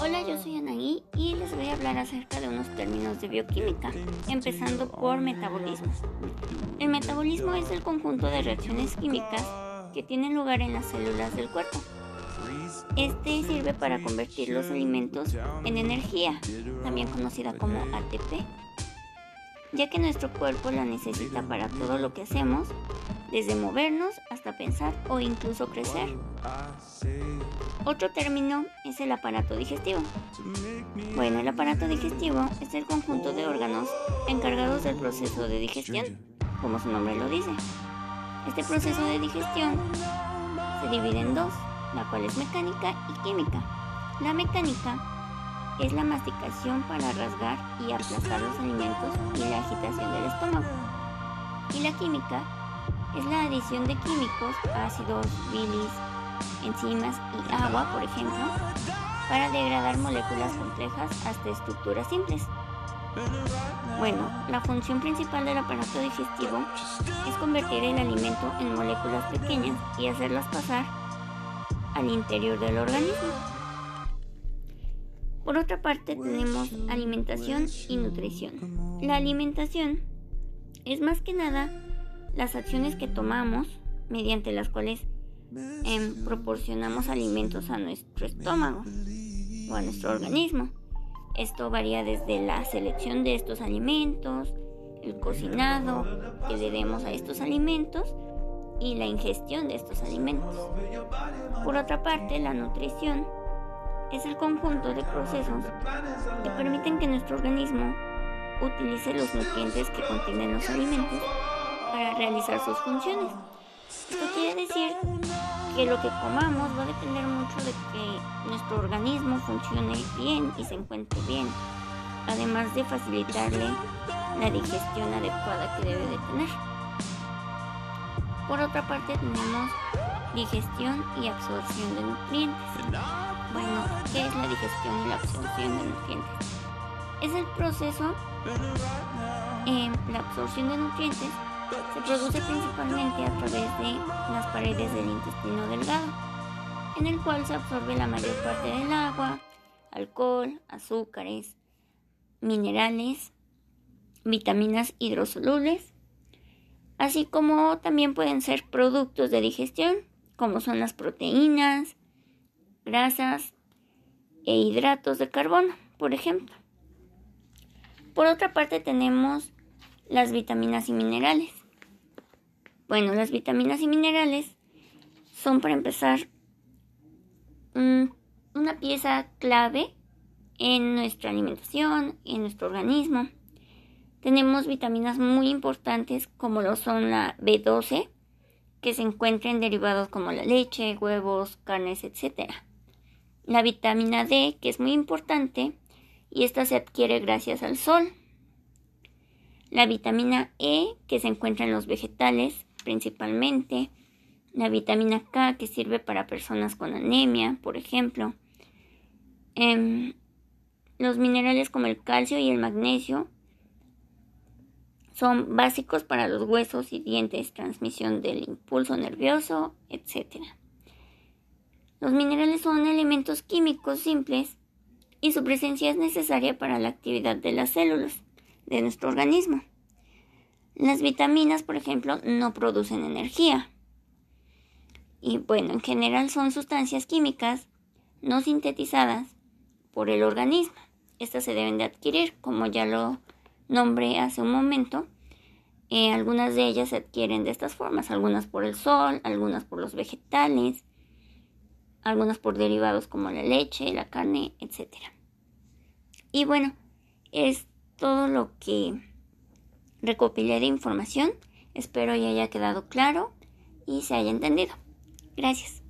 Hola, yo soy Anaí y les voy a hablar acerca de unos términos de bioquímica, empezando por metabolismo. El metabolismo es el conjunto de reacciones químicas que tienen lugar en las células del cuerpo. Este sirve para convertir los alimentos en energía, también conocida como ATP, ya que nuestro cuerpo la necesita para todo lo que hacemos, desde movernos hasta pensar o incluso crecer. Otro término es el aparato digestivo. Bueno, el aparato digestivo es el conjunto de órganos encargados del proceso de digestión, como su nombre lo dice. Este proceso de digestión se divide en dos, la cual es mecánica y química. La mecánica es la masticación para rasgar y aplastar los alimentos y la agitación del estómago. Y la química es la adición de químicos, ácidos, bilis, enzimas y agua, por ejemplo, para degradar moléculas complejas hasta estructuras simples. Bueno, la función principal del aparato digestivo es convertir el alimento en moléculas pequeñas y hacerlas pasar al interior del organismo. Por otra parte tenemos alimentación y nutrición. La alimentación es más que nada las acciones que tomamos mediante las cuales em, proporcionamos alimentos a nuestro estómago o a nuestro organismo. Esto varía desde la selección de estos alimentos, el cocinado que le demos a estos alimentos y la ingestión de estos alimentos. Por otra parte, la nutrición es el conjunto de procesos que permiten que nuestro organismo utilice los nutrientes que contienen los alimentos para realizar sus funciones. Esto quiere decir que lo que comamos va a depender mucho de que nuestro organismo funcione bien y se encuentre bien, además de facilitarle la digestión adecuada que debe de tener. Por otra parte tenemos digestión y absorción de nutrientes. Bueno, ¿qué es la digestión y la absorción de nutrientes? Es el proceso, eh, la absorción de nutrientes se produce principalmente a través de las paredes del intestino delgado, en el cual se absorbe la mayor parte del agua, alcohol, azúcares, minerales, vitaminas hidrosolubles, así como también pueden ser productos de digestión, como son las proteínas, grasas e hidratos de carbono, por ejemplo. Por otra parte tenemos las vitaminas y minerales. Bueno, las vitaminas y minerales son para empezar una pieza clave en nuestra alimentación, en nuestro organismo. Tenemos vitaminas muy importantes como lo son la B12, que se encuentra en derivados como la leche, huevos, carnes, etc. La vitamina D, que es muy importante, y esta se adquiere gracias al sol. La vitamina E, que se encuentra en los vegetales, principalmente, la vitamina K que sirve para personas con anemia, por ejemplo, em, los minerales como el calcio y el magnesio son básicos para los huesos y dientes, transmisión del impulso nervioso, etc. Los minerales son elementos químicos simples y su presencia es necesaria para la actividad de las células de nuestro organismo. Las vitaminas, por ejemplo, no producen energía. Y bueno, en general son sustancias químicas no sintetizadas por el organismo. Estas se deben de adquirir, como ya lo nombré hace un momento. Eh, algunas de ellas se adquieren de estas formas, algunas por el sol, algunas por los vegetales, algunas por derivados como la leche, la carne, etc. Y bueno, es todo lo que recopilé de información. Espero ya haya quedado claro y se haya entendido. Gracias.